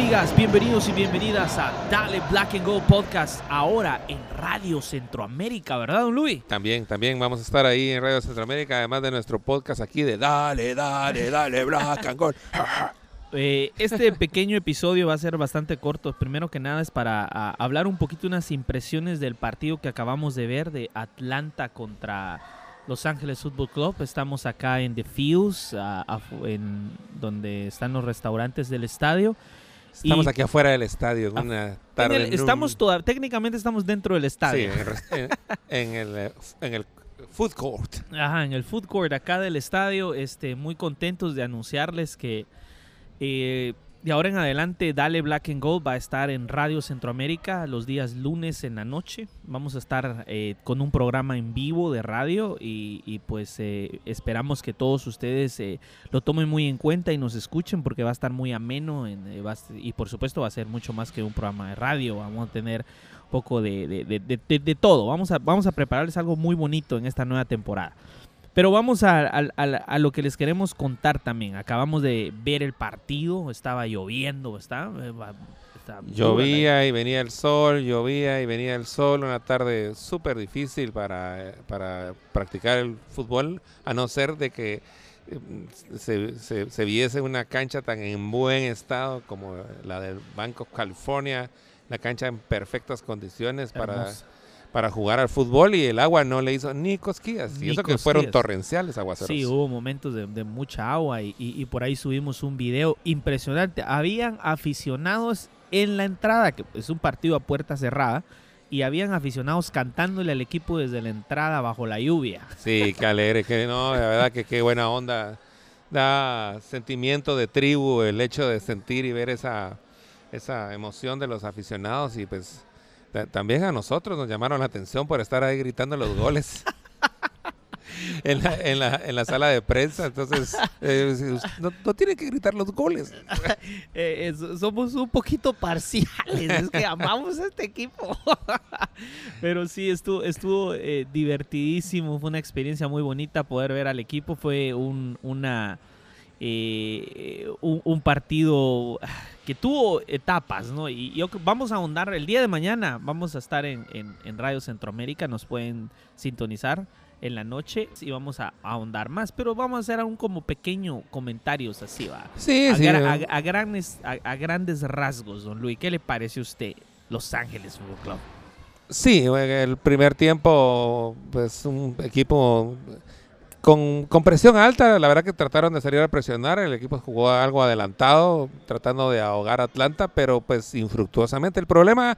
amigas, bienvenidos y bienvenidas a Dale Black and Gold Podcast, ahora en Radio Centroamérica, ¿verdad, don Luis? También, también vamos a estar ahí en Radio Centroamérica, además de nuestro podcast aquí de Dale, Dale, Dale Black and Gold. Eh, este pequeño episodio va a ser bastante corto. Primero que nada es para a, hablar un poquito unas impresiones del partido que acabamos de ver de Atlanta contra Los Ángeles Football Club. Estamos acá en The Fields, a- a- en donde están los restaurantes del estadio. Estamos Y- aquí afuera del estadio en una tarde. en estamos toda- técnicamente estamos dentro del Sí, estadio. en- en el, eh, en el food court. Ajá, en el food court acá del estadio, este, muy contentos de anunciarles que eh, de ahora en adelante Dale Black and Gold va a estar en Radio Centroamérica los días lunes en la noche. Vamos a estar eh, con un programa en vivo de radio y, pues eh, esperamos que todos ustedes eh, lo tomen muy en cuenta y nos escuchen porque va a estar muy ameno en- eh, y por supuesto va a ser mucho más que un programa de radio. Vamos a tener un poco de- de- de- de todo. Vamos a, vamos a prepararles algo muy bonito en esta nueva temporada. Pero vamos a, a- a- a lo que les queremos contar también. Acabamos de ver el partido, estaba lloviendo, está, eh, está Llovía y venía el sol, llovía y venía el sol, una tarde súper difícil para, para practicar el fútbol, a no ser de que eh, se, se- se viese una cancha tan en buen estado como la del Bank of California, la cancha en perfectas condiciones para, Hermosa. Para jugar al fútbol y el agua no le hizo ni cosquillas. Ni y eso que fueron torrenciales aguaceros. Sí, hubo momentos de, de mucha agua y, y- y por ahí subimos un video impresionante. Habían aficionados en la entrada, que es un partido a puerta cerrada, y habían aficionados cantándole al equipo desde la entrada bajo la lluvia. Sí, qué alegre, que no, la verdad que qué buena onda. Da sentimiento de tribu el hecho de sentir y ver esa, esa emoción de los aficionados y pues también a nosotros nos llamaron la atención por estar ahí gritando los goles. En la, en, la, en la sala de prensa, entonces eh, no, no tiene que gritar los goles. Eh, eh, somos un poquito parciales, es que amamos a este equipo. Pero sí, estuvo, estuvo eh, divertidísimo, fue una experiencia muy bonita poder ver al equipo, fue un, una, eh, un, un partido que tuvo etapas, ¿no? Y yo, vamos a ahondar, el día de mañana vamos a estar en, en- en Radio Centroamérica, nos pueden sintonizar en la noche y vamos a ahondar más, pero vamos a hacer aún como pequeño comentarios así, va Sí, a, sí. gra- a- a grandes, a, a grandes rasgos, don Luis, ¿qué le parece a usted Los Ángeles Fútbol Club? Sí, en el primer tiempo, pues un equipo con, con presión alta, la verdad que trataron de salir a presionar, el equipo jugó algo adelantado, tratando de ahogar a Atlanta, pero pues infructuosamente. El problema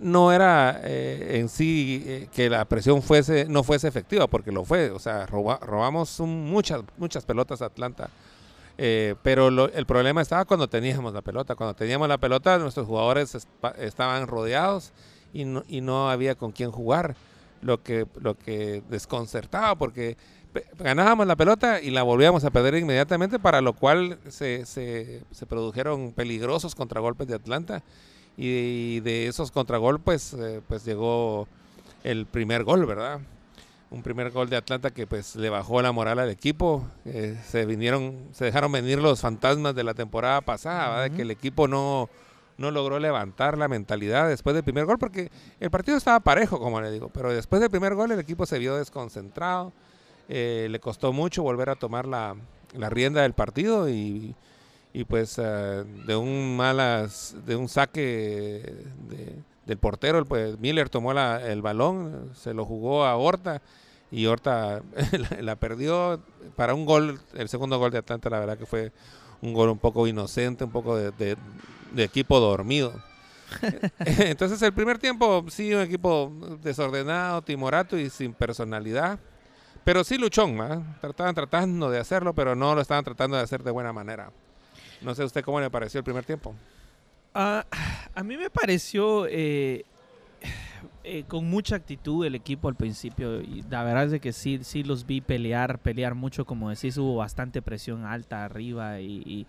no era eh, en sí eh, que la presión fuese no fuese efectiva, porque lo fue, o sea, roba- robamos un- muchas, muchas pelotas a Atlanta. Eh, pero lo- el problema estaba cuando teníamos la pelota. Cuando teníamos la pelota, nuestros jugadores estaban rodeados y no, y no había con quién jugar, lo que, lo que desconcertaba porque ganábamos la pelota y la volvíamos a perder inmediatamente, para lo cual se, se- se produjeron peligrosos contragolpes de Atlanta y de esos contragolpes eh, pues llegó el primer gol, ¿verdad? Un primer gol de Atlanta que pues le bajó la moral al equipo, eh, se vinieron, se dejaron venir los fantasmas de la temporada pasada, ¿verdad? De que el equipo no, no logró levantar la mentalidad después del primer gol, porque el partido estaba parejo, como le digo, pero después del primer gol el equipo se vio desconcentrado, eh, le costó mucho volver a tomar la, la rienda del partido y, y pues eh, de un malas, de un saque de- del portero, pues Miller tomó la- el balón, se lo jugó a Horta y Horta la, perdió para un gol, el segundo gol de Atlanta, la verdad que fue un gol un poco inocente, un poco de- de equipo dormido. Entonces el primer tiempo sí un equipo desordenado, timorato y sin personalidad, pero sí luchón, ¿va? Trataban tratando de hacerlo, pero no lo estaban tratando de hacer de buena manera. No sé usted cómo le pareció el primer tiempo. Ah, a mí me pareció eh, eh, con mucha actitud el equipo al principio. La verdad es que sí, sí los vi pelear, pelear mucho, como decís, hubo bastante presión alta arriba y-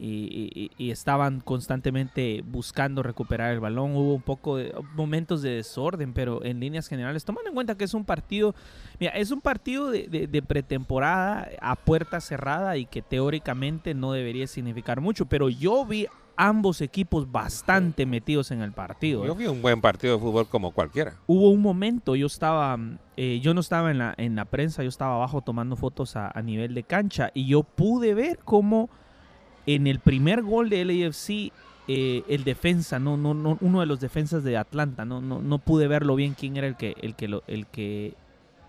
y- y- y estaban constantemente buscando recuperar el balón. Hubo un poco de momentos de desorden, pero en líneas generales, tomando en cuenta que es un partido, mira, es un partido de, de- de pretemporada a puerta cerrada y que teóricamente no debería significar mucho, pero yo vi ambos equipos bastante metidos en el partido. Yo ¿eh? vi un buen partido de fútbol como cualquiera. Hubo un momento, yo estaba, eh, yo no estaba en la, en la prensa, yo estaba abajo tomando fotos a, a nivel de cancha y yo pude ver cómo en el primer gol de LAFC eh, el defensa, no, no, no, uno de los defensas de Atlanta, no, no, no pude verlo bien quién era el que, el que, lo- el que,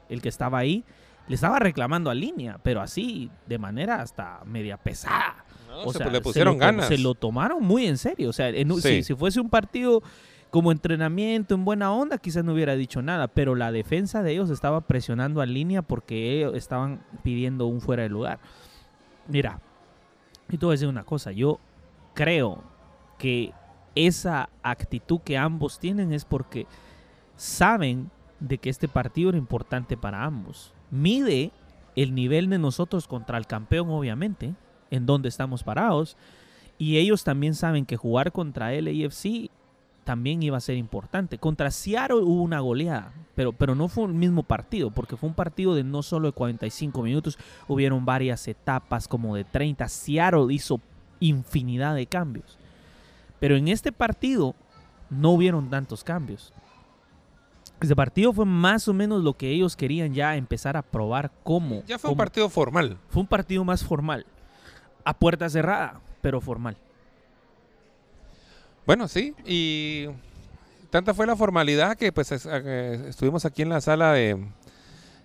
el que estaba ahí. Le estaba reclamando a línea, pero así de manera hasta media pesada. No, O se- sea, le se pusieron lo ganas. Se lo tomaron muy en serio. O sea, en un- Sí. si, si fuese un partido como entrenamiento en buena onda, quizás no hubiera dicho nada. Pero la defensa de ellos estaba presionando a línea porque ellos estaban pidiendo un fuera de lugar. Mira, y te voy a decir una cosa. Yo creo que esa actitud que ambos tienen es porque saben de que este partido era importante para ambos. Mide el nivel de nosotros contra el campeón, obviamente, en donde estamos parados. Y ellos también saben que jugar contra LAFC también iba a ser importante. Contra Seattle hubo una goleada, pero, pero no fue el mismo partido, porque fue un partido de no solo de 45 minutos, hubieron varias etapas como de 30. Seattle hizo infinidad de cambios. Pero en este partido no hubieron tantos cambios. Este partido fue más o menos lo que ellos querían ya empezar a probar cómo. Ya fue un partido formal. fue un partido más formal. A puerta cerrada, pero formal. Bueno, sí, y tanta fue la formalidad que pues es- eh, estuvimos aquí en la sala de,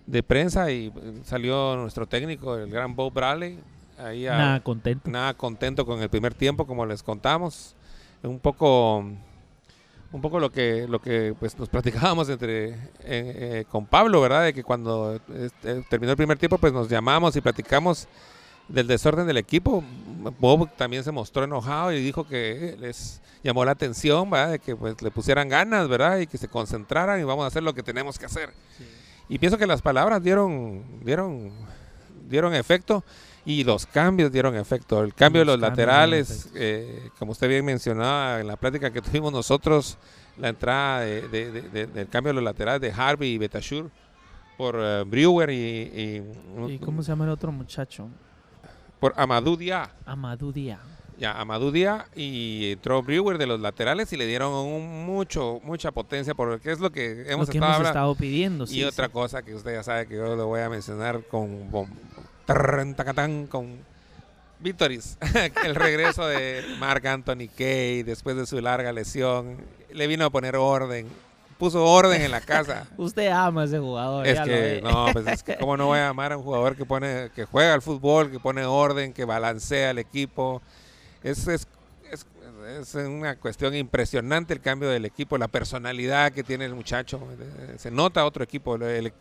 de prensa y eh, salió nuestro técnico, el gran Bob Bradley, ahí a- Nada contento. nada contento con el primer tiempo, como les contamos. Un poco, un poco lo que, lo que pues, nos platicábamos entre, eh, eh, con Pablo, ¿verdad? De que cuando este, terminó el primer tiempo, pues nos llamamos y platicamos del desorden del equipo. Bob también se mostró enojado y dijo que les llamó la atención, ¿verdad? De que pues, le pusieran ganas, ¿verdad? Y que se concentraran y vamos a hacer lo que tenemos que hacer. Y pienso que las palabras dieron, dieron, dieron efecto y los cambios dieron efecto. El cambio Los de los laterales, eh, como usted bien mencionaba en la plática que tuvimos nosotros, la entrada de- de- de- de- del cambio de los laterales de Harvey y Betashur por eh, Brewer y, y- ¿Y cómo se llama el otro muchacho? Por Amadou Dia. Amadou Dia. Ya, Amadou Dia y entró Brewer de los laterales y le dieron un mucho, mucha potencia porque es lo que Lo hemos que estado hemos estado pidiendo. Y sí, otra sí. cosa que usted ya sabe que yo lo voy a mencionar con bom- tacatán, con Víctoris, el regreso de Mark Anthony Kay después de su larga lesión, le vino a poner orden, puso orden en la casa. Usted ama a ese jugador. Es ya que, no, pues es que cómo no voy a amar a un jugador que pone, que juega al fútbol, que pone orden, que balancea al equipo. Es, es, es, es una cuestión impresionante el cambio del equipo, la personalidad que tiene el muchacho. Se nota otro equipo. el- el-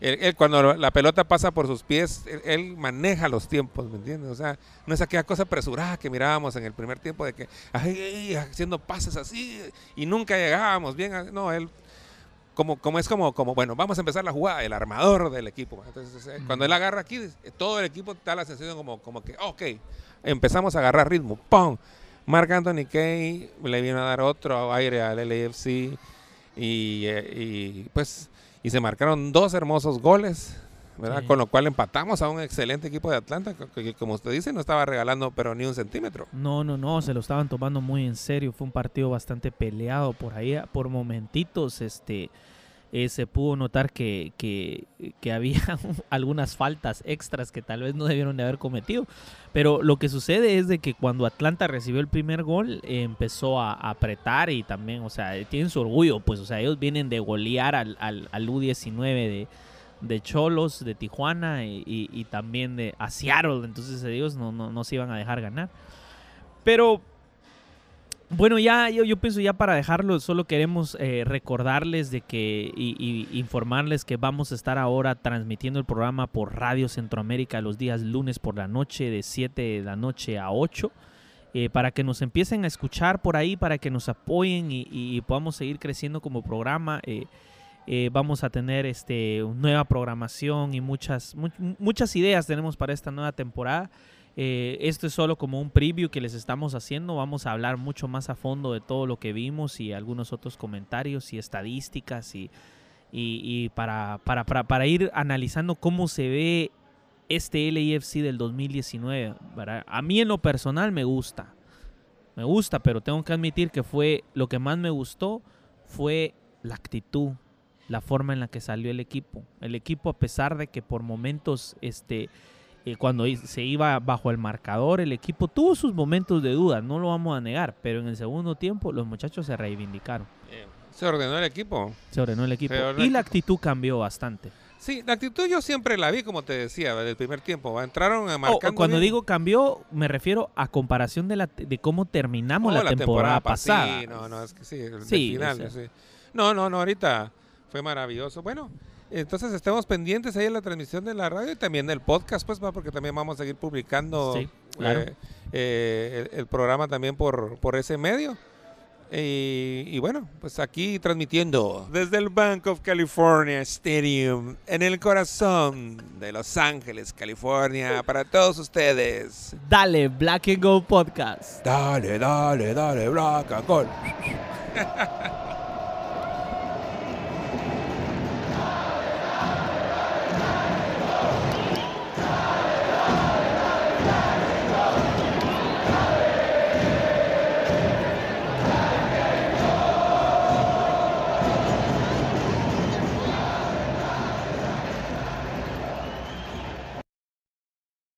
él, él cuando la pelota pasa por sus pies, él, él maneja los tiempos, ¿me entiendes? O sea, no es aquella cosa apresurada que mirábamos en el primer tiempo de que ay, ay, haciendo pases así y nunca llegábamos bien. No, él como, como es como, como, bueno, vamos a empezar la jugada, el armador del equipo. Entonces, eh, cuando él agarra aquí, todo el equipo da la sensación como, como que, ok, empezamos a agarrar ritmo. ¡Pum! Mark Anthony Kay le vino a dar otro aire al LAFC y, eh, y, pues y se marcaron dos hermosos goles, ¿verdad? Sí. Con lo cual empatamos a un excelente equipo de Atlanta que, que, como usted dice no estaba regalando pero ni un centímetro. No, no, no, se lo estaban tomando muy en serio. Fue un partido bastante peleado por ahí. Por momentitos, este, eh, se pudo notar que, que, que había algunas faltas extras que tal vez no debieron de haber cometido. Pero lo que sucede es de que cuando Atlanta recibió el primer gol, eh, empezó a, a apretar y también, o sea, tienen su orgullo, pues, o sea, ellos vienen de golear al, al, al U19 de, de Cholos, de Tijuana y, también de a Seattle, entonces ellos no, no, no se iban a dejar ganar. Pero bueno, ya yo, yo pienso ya para dejarlo, solo queremos eh, recordarles de que y, informarles que vamos a estar ahora transmitiendo el programa por Radio Centroamérica los días lunes por la noche de 7 de la noche a 8. eh, para que nos empiecen a escuchar por ahí, para que nos apoyen y, y podamos seguir creciendo como programa. eh, eh, vamos a tener este nueva programación y muchas mu- muchas ideas tenemos para esta nueva temporada. Eh, esto es solo como un preview que les estamos haciendo. Vamos a hablar mucho más a fondo de todo lo que vimos y algunos otros comentarios y estadísticas y, y, para, para, para, para ir analizando cómo se ve este LAFC del 2019. ¿verdad? A mí en lo personal me gusta. me gusta, pero tengo que admitir que fue lo que más me gustó fue la actitud, la forma en la que salió el equipo. El equipo, a pesar de que por momentos, este, eh, cuando se iba bajo el marcador, el equipo tuvo sus momentos de duda, no lo vamos a negar, pero en el segundo tiempo los muchachos se reivindicaron. Se ordenó el equipo. Se ordenó el equipo. y la actitud cambió bastante. Sí, la actitud yo siempre la vi, como te decía, del primer tiempo. Entraron a marcar. Oh, cuando digo cambió, me refiero a comparación de, la, de cómo terminamos oh, la, temporada, pasada. Sí, no, no, es que sí, el final. sí. No, no, no, ahorita fue maravilloso. Bueno, entonces estemos pendientes ahí en la transmisión de la radio y también del podcast, pues, porque también vamos a seguir publicando eh, eh, el, programa también por, por ese medio. Y, bueno, pues aquí transmitiendo desde el Bank of California Stadium, en el corazón de Los Ángeles, California, para todos ustedes. Dale, Black and Gold Podcast. Dale, dale, dale, Black and Gold.